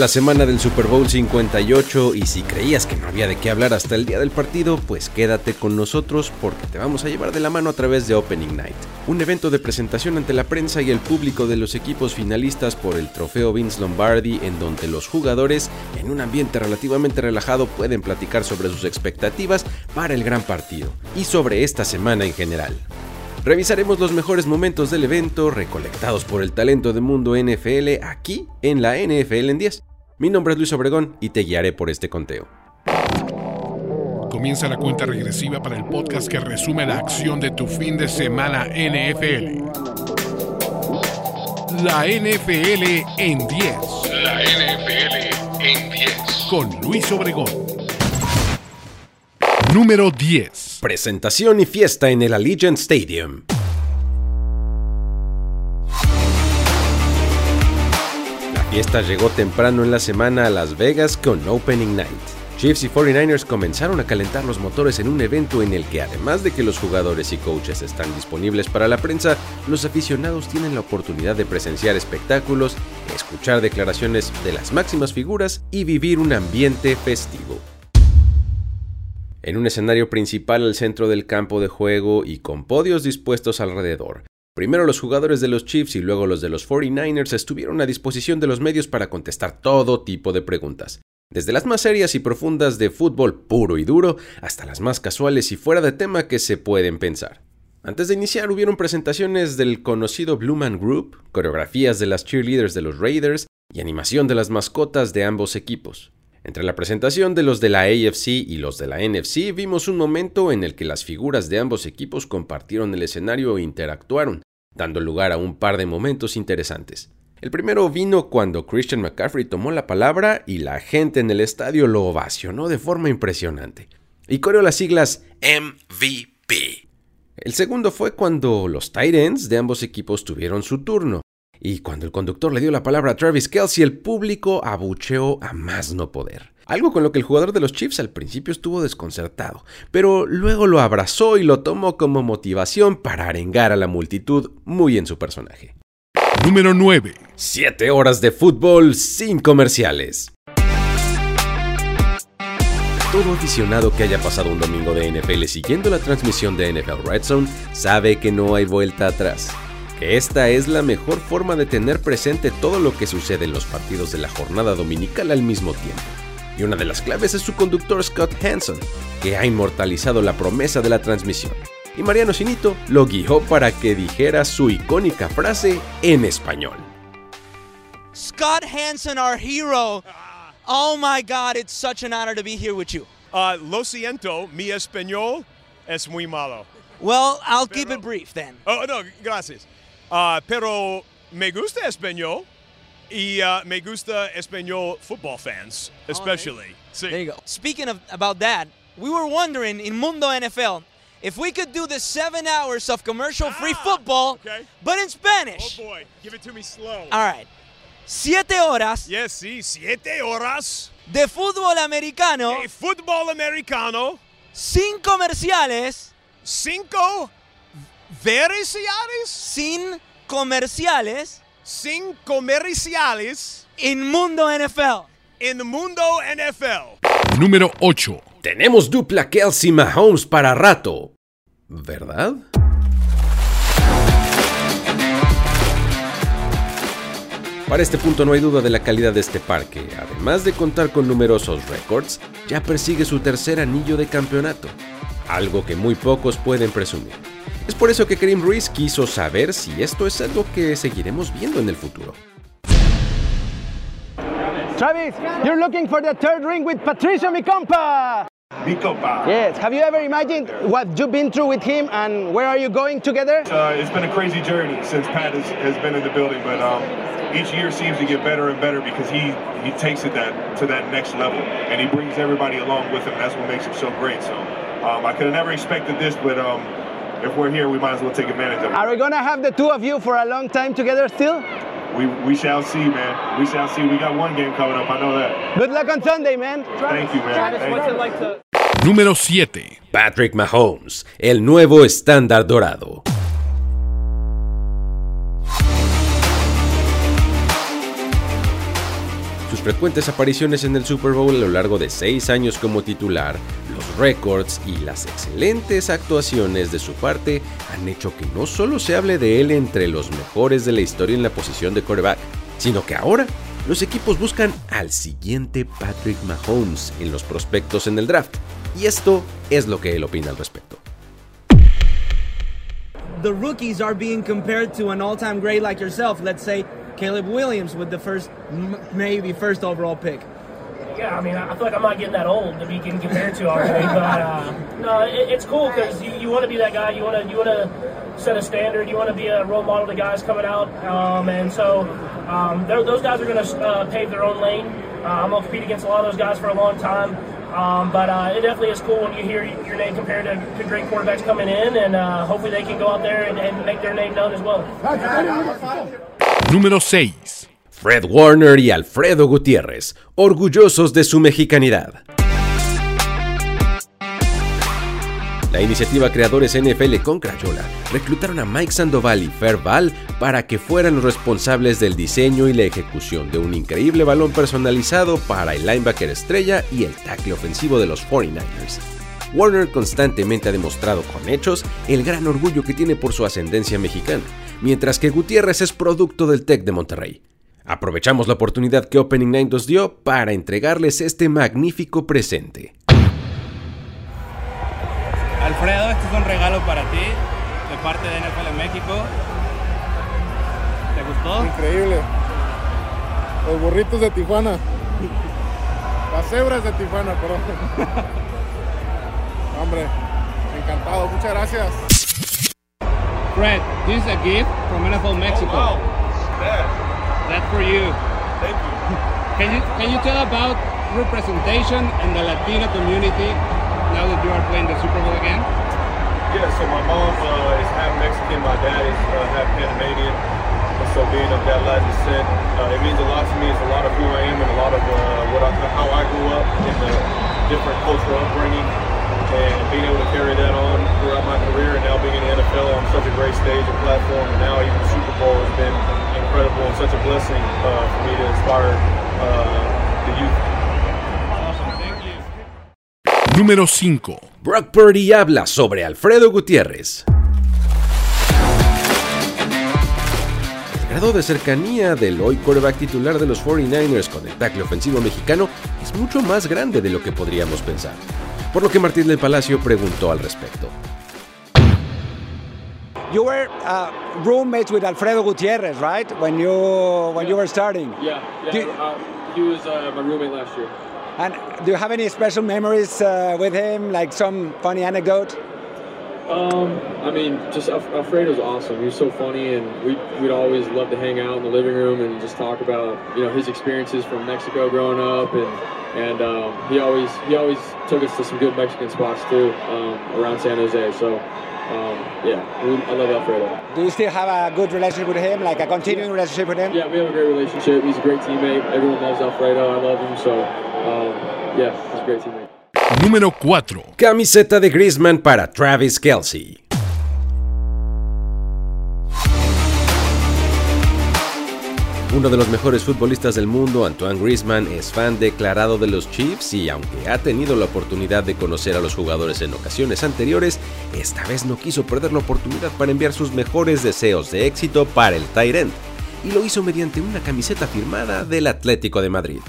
la semana del Super Bowl 58 y si creías que no había de qué hablar hasta el día del partido, pues quédate con nosotros porque te vamos a llevar de la mano a través de Opening Night, un evento de presentación ante la prensa y el público de los equipos finalistas por el trofeo Vince Lombardi en donde los jugadores en un ambiente relativamente relajado pueden platicar sobre sus expectativas para el gran partido y sobre esta semana en general. Revisaremos los mejores momentos del evento recolectados por el talento de mundo NFL aquí en la NFL en 10. Mi nombre es Luis Obregón y te guiaré por este conteo. Comienza la cuenta regresiva para el podcast que resume la acción de tu fin de semana NFL. La NFL en 10. La NFL en 10. Con Luis Obregón. Número 10. Presentación y fiesta en el Allegiant Stadium. La fiesta llegó temprano en la semana a Las Vegas con Opening Night. Chiefs y 49ers comenzaron a calentar los motores en un evento en el que además de que los jugadores y coaches están disponibles para la prensa, los aficionados tienen la oportunidad de presenciar espectáculos, escuchar declaraciones de las máximas figuras y vivir un ambiente festivo. En un escenario principal al centro del campo de juego y con podios dispuestos alrededor, Primero los jugadores de los Chiefs y luego los de los 49ers estuvieron a disposición de los medios para contestar todo tipo de preguntas, desde las más serias y profundas de fútbol puro y duro hasta las más casuales y fuera de tema que se pueden pensar. Antes de iniciar hubieron presentaciones del conocido Blue Man Group, coreografías de las cheerleaders de los Raiders y animación de las mascotas de ambos equipos. Entre la presentación de los de la AFC y los de la NFC vimos un momento en el que las figuras de ambos equipos compartieron el escenario e interactuaron, dando lugar a un par de momentos interesantes. El primero vino cuando Christian McCaffrey tomó la palabra y la gente en el estadio lo ovacionó de forma impresionante. Y coreó las siglas MVP. El segundo fue cuando los tight ends de ambos equipos tuvieron su turno, y cuando el conductor le dio la palabra a Travis Kelsey, el público abucheó a más no poder. Algo con lo que el jugador de los Chiefs al principio estuvo desconcertado, pero luego lo abrazó y lo tomó como motivación para arengar a la multitud muy en su personaje. Número 9. 7 horas de fútbol sin comerciales. Todo aficionado que haya pasado un domingo de NFL siguiendo la transmisión de NFL Red Zone sabe que no hay vuelta atrás que esta es la mejor forma de tener presente todo lo que sucede en los partidos de la jornada dominical al mismo tiempo. Y una de las claves es su conductor Scott Hanson, que ha inmortalizado la promesa de la transmisión. Y Mariano Sinito lo guió para que dijera su icónica frase en español. Scott Hanson, our hero. Oh my God, it's such an honor to be here with you. Uh, lo siento, mi español es muy malo. Well, I'll keep it brief then. Oh, no, gracias. Uh, pero me gusta español y uh, me gusta español football fans, oh, especially. Oh, there, you go. Speaking of about that, we were wondering in Mundo NFL if we could do the seven hours of commercial-free ah, football, okay. but in Spanish. Oh boy, give it to me slow. All right. Siete horas. Yes, sí, siete horas. De fútbol americano. De fútbol americano. Sin comerciales. Cinco Vericiales. Sin comerciales. Sin comerciales. En Mundo NFL. En Mundo NFL. Número 8. Tenemos dupla Kelsey Mahomes para rato. ¿Verdad? Para este punto no hay duda de la calidad de este parque. Además de contar con numerosos récords, ya persigue su tercer anillo de campeonato, algo que muy pocos pueden presumir. Es por eso que Karim Ruiz quiso saber si esto es algo que seguiremos viendo en el futuro. Travis, you're looking for the third ring with Patricio Micompa. Micompa. Yes. Have you ever imagined what you've been through with him and where are you going together? Uh, it's been a crazy journey since Pat has, has been in the building, but um, each year seems to get better and better because he he takes it that to that next level and he brings everybody along with him. That's what makes him so great. So um, I could have never expected this, but um, if we're here, we might as well take advantage of it. Are we gonna have the two of you for a long time together still? We, we shall see, man. We shall see. We got one game coming up. I know that. Good luck on Sunday, man. Thank you, man. Travis, Thank what's you. it like to... Número 7. Patrick Mahomes, el nuevo estándar dorado. Sus frecuentes apariciones en el Super Bowl a lo largo de seis años como titular, los récords y las excelentes actuaciones de su parte han hecho que no solo se hable de él entre los mejores de la historia en la posición de quarterback, sino que ahora los equipos buscan al siguiente Patrick Mahomes en los prospectos en el draft. Y esto es lo que él opina al respecto. The rookies are being compared to an all-time great like yourself. Let's say Caleb Williams with the first, maybe first overall pick. Yeah, I mean, I feel like I'm not getting that old to be getting compared to already. but uh, no, it, it's cool because you, you want to be that guy. You want to you want to set a standard. You want to be a role model to guys coming out. Um, and so um, those guys are going to uh, pave their own lane. Uh, I'm going to compete against a lot of those guys for a long time. Um, but uh, it definitely is cool when you hear your name compared to, to great quarterbacks coming in, and uh, hopefully they can go out there and, and make their name known as well. Número 6. Fred Warner y Alfredo Gutiérrez, orgullosos de su mexicanidad. La iniciativa Creadores NFL con Crayola reclutaron a Mike Sandoval y Ferval para que fueran los responsables del diseño y la ejecución de un increíble balón personalizado para el linebacker estrella y el tackle ofensivo de los 49ers. Warner constantemente ha demostrado con hechos el gran orgullo que tiene por su ascendencia mexicana, mientras que Gutiérrez es producto del TEC de Monterrey. Aprovechamos la oportunidad que Opening Night nos dio para entregarles este magnífico presente. Alfredo, este es un regalo para ti de parte de NFL en México. ¿Te gustó? Increíble. Los burritos de Tijuana. Las cebras de Tijuana, perdón. Hombre, encantado. Muchas gracias. Fred, this is a gift from NFL Mexico. Oh, wow. Yeah. That's for you. Thank you. Can you can you tell about representation and the Latino community now that you are playing the Super Bowl again? Yeah, so my mom uh, is half Mexican, my dad is uh, half Panamanian. And so being of that Latin descent, uh, it means a lot to me. It's a lot of who I am and a lot of uh, what I, how I grew up in the different cultural upbringing and being able to carry that on throughout my career and now being in the NFL on such a great stage and platform and now even the Super Bowl has been incredible and such a blessing uh, for me to inspire uh, the youth. Awesome, thank you. Número 5. Brock Purdy habla sobre Alfredo Gutiérrez. El grado de cercanía del hoy quarterback titular de los 49ers con el tackle ofensivo mexicano es mucho más grande de lo que podríamos pensar, por lo que Martín del Palacio preguntó al respecto. You were uh, roommates with Alfredo Gutierrez, right? When you when you were starting. Yeah, yeah. Do- uh, he was uh, my roommate last year. And do you have any special memories uh, with him? Like some funny anecdote? Um, I mean, just Alf- Alfredo's awesome. He was so funny, and we we'd always love to hang out in the living room and just talk about you know his experiences from Mexico growing up, and and um, he always he always took us to some good Mexican spots too um, around San Jose. So. Um, yeah, we, I love Alfredo. Do you still have a good relationship with him? Like a continuing relationship with him? Yeah, we have a great relationship. He's a great teammate. Everyone loves Alfredo. I love him. So, um, yeah, he's a great teammate. Número 4. Camiseta de Griezmann para Travis Kelsey. Uno de los mejores futbolistas del mundo, Antoine Griezmann, es fan declarado de los Chiefs y aunque ha tenido la oportunidad de conocer a los jugadores en ocasiones anteriores, esta vez no quiso perder la oportunidad para enviar sus mejores deseos de éxito para el end, y lo hizo mediante una camiseta firmada del Atlético de Madrid.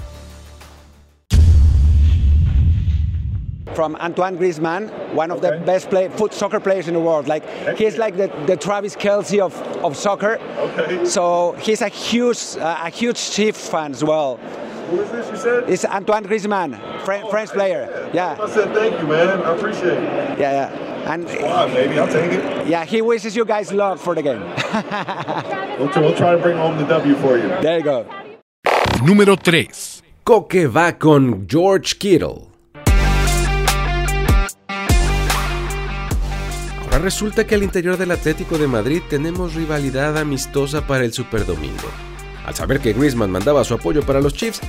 From Antoine Griezmann, one of the best play, foot soccer players in the world. Like he's like the, the Travis Kelsey of, of soccer. Okay. So he's a huge uh, a huge Chiefs fan as well. Who is this you said? It's Antoine Griezmann, French, French player. Yeah, I said thank you, man. I appreciate it. yeah, yeah. And Wow, baby, I'll take it. yeah, he wishes you guys luck for the game. We'll, try- we'll try to bring home the W for you. there you go. Número 3. Coque va con George Kittle. Ahora resulta que al interior del Atlético de Madrid tenemos rivalidad amistosa para el Superdomingo. Al saber que Griezmann mandaba su apoyo para los Chiefs,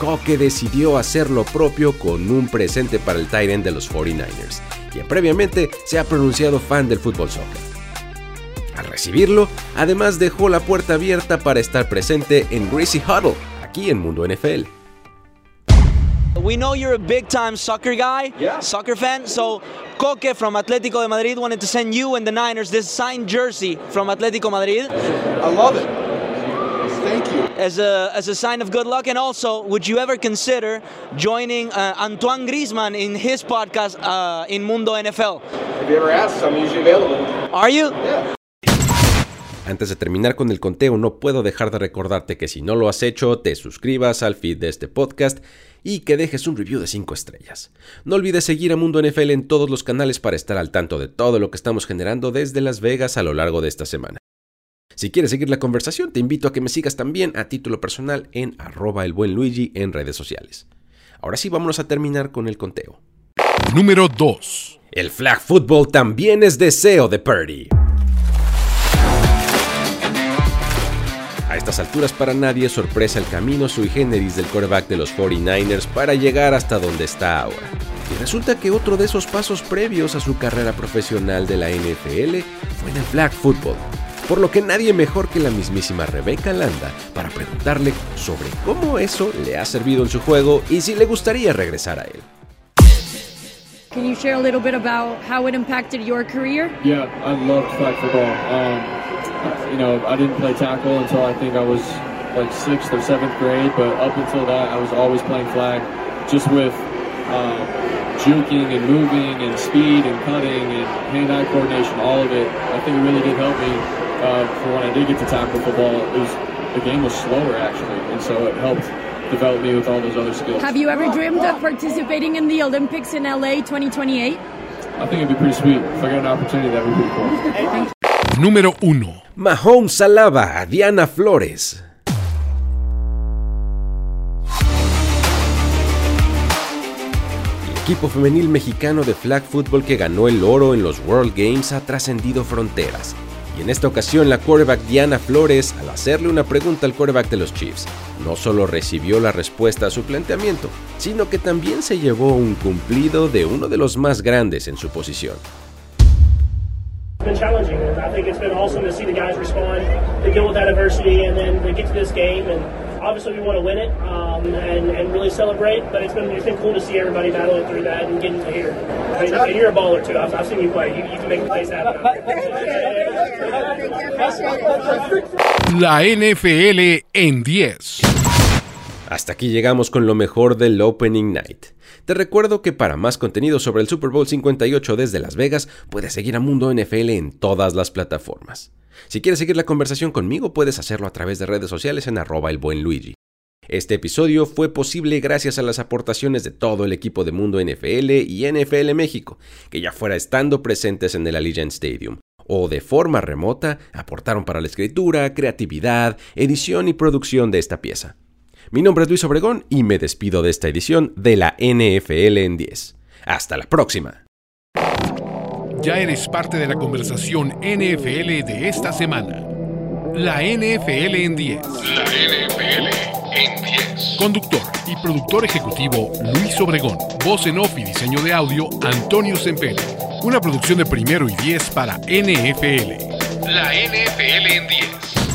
Coque decidió hacer lo propio con un presente para el end de los 49ers, quien previamente se ha pronunciado fan del fútbol soccer. Al recibirlo, además dejó la puerta abierta para estar presente en Greasy Huddle, aquí en Mundo NFL, We know you're a big time soccer guy, Yeah. soccer fan. So, Coque from Atletico de Madrid wanted to send you and the Niners this signed jersey from Atletico Madrid I love it. Thank you. as a, as a sign of good luck. And also, would you ever consider joining uh, Antoine Griezmann in his podcast uh, in Mundo NFL? If you ever ask, I'm usually available. Are you? Yeah. Antes de terminar con el conteo, no puedo dejar de recordarte que si no lo has hecho, te suscribas al feed de este podcast y que dejes un review de 5 estrellas. No olvides seguir a Mundo NFL en todos los canales para estar al tanto de todo lo que estamos generando desde Las Vegas a lo largo de esta semana. Si quieres seguir la conversación, te invito a que me sigas también a título personal en arroba el buen Luigi en redes sociales. Ahora sí, vámonos a terminar con el conteo. Número 2. El flag football también es deseo de Purdy. A estas alturas para nadie es sorpresa el camino sui generis del quarterback de los 49ers para llegar hasta donde está ahora. Y resulta que otro de esos pasos previos a su carrera profesional de la NFL fue en el flag football. Por lo que nadie mejor que la mismísima Rebecca Landa para preguntarle sobre cómo eso le ha servido en su juego y si le gustaría regresar a él. Can you share a little bit about how it impacted your career? Yeah, I loved flag football. Um, you know, I didn't play tackle until I think I was like sixth or seventh grade, but up until that, I was always playing flag, just with um, juking and moving and speed and cutting and hand-eye coordination, all of it. I think it really did help me uh, for when I did get to tackle football. It was the game was slower actually, and so it helped develop me with all those other skills. Have you ever dreamed of participating in the Olympics in LA 2028? I think it'd be pretty sweet if I got an opportunity. That'd be pretty cool. Número 1. Mahomes alaba a Diana Flores. El equipo femenil mexicano de flag football que ganó el oro en los World Games ha trascendido fronteras. Y en esta ocasión la quarterback Diana Flores, al hacerle una pregunta al quarterback de los Chiefs, no solo recibió la respuesta a su planteamiento, sino que también se llevó un cumplido de uno de los más grandes en su posición. It's been challenging, and I think it's been awesome to see the guys respond, to deal with that adversity, and then to get to this game. And obviously, we want to win it um, and, and really celebrate. But it's been it's been cool to see everybody battling through that and getting to here. I mean, and you're a baller too. I've, I've seen you play. You, you can make plays happen. La NFL en 10. Hasta aquí llegamos con lo mejor del Opening Night. Te recuerdo que para más contenido sobre el Super Bowl 58 desde Las Vegas, puedes seguir a Mundo NFL en todas las plataformas. Si quieres seguir la conversación conmigo, puedes hacerlo a través de redes sociales en arroba el buen Luigi. Este episodio fue posible gracias a las aportaciones de todo el equipo de Mundo NFL y NFL México, que ya fuera estando presentes en el Allegiant Stadium, o de forma remota aportaron para la escritura, creatividad, edición y producción de esta pieza. Mi nombre es Luis Obregón y me despido de esta edición de la NFL en 10. Hasta la próxima. Ya eres parte de la conversación NFL de esta semana. La NFL en 10. La NFL en 10. Conductor y productor ejecutivo Luis Obregón. Voz en off y diseño de audio Antonio Sempere. Una producción de primero y 10 para NFL. La NFL en 10.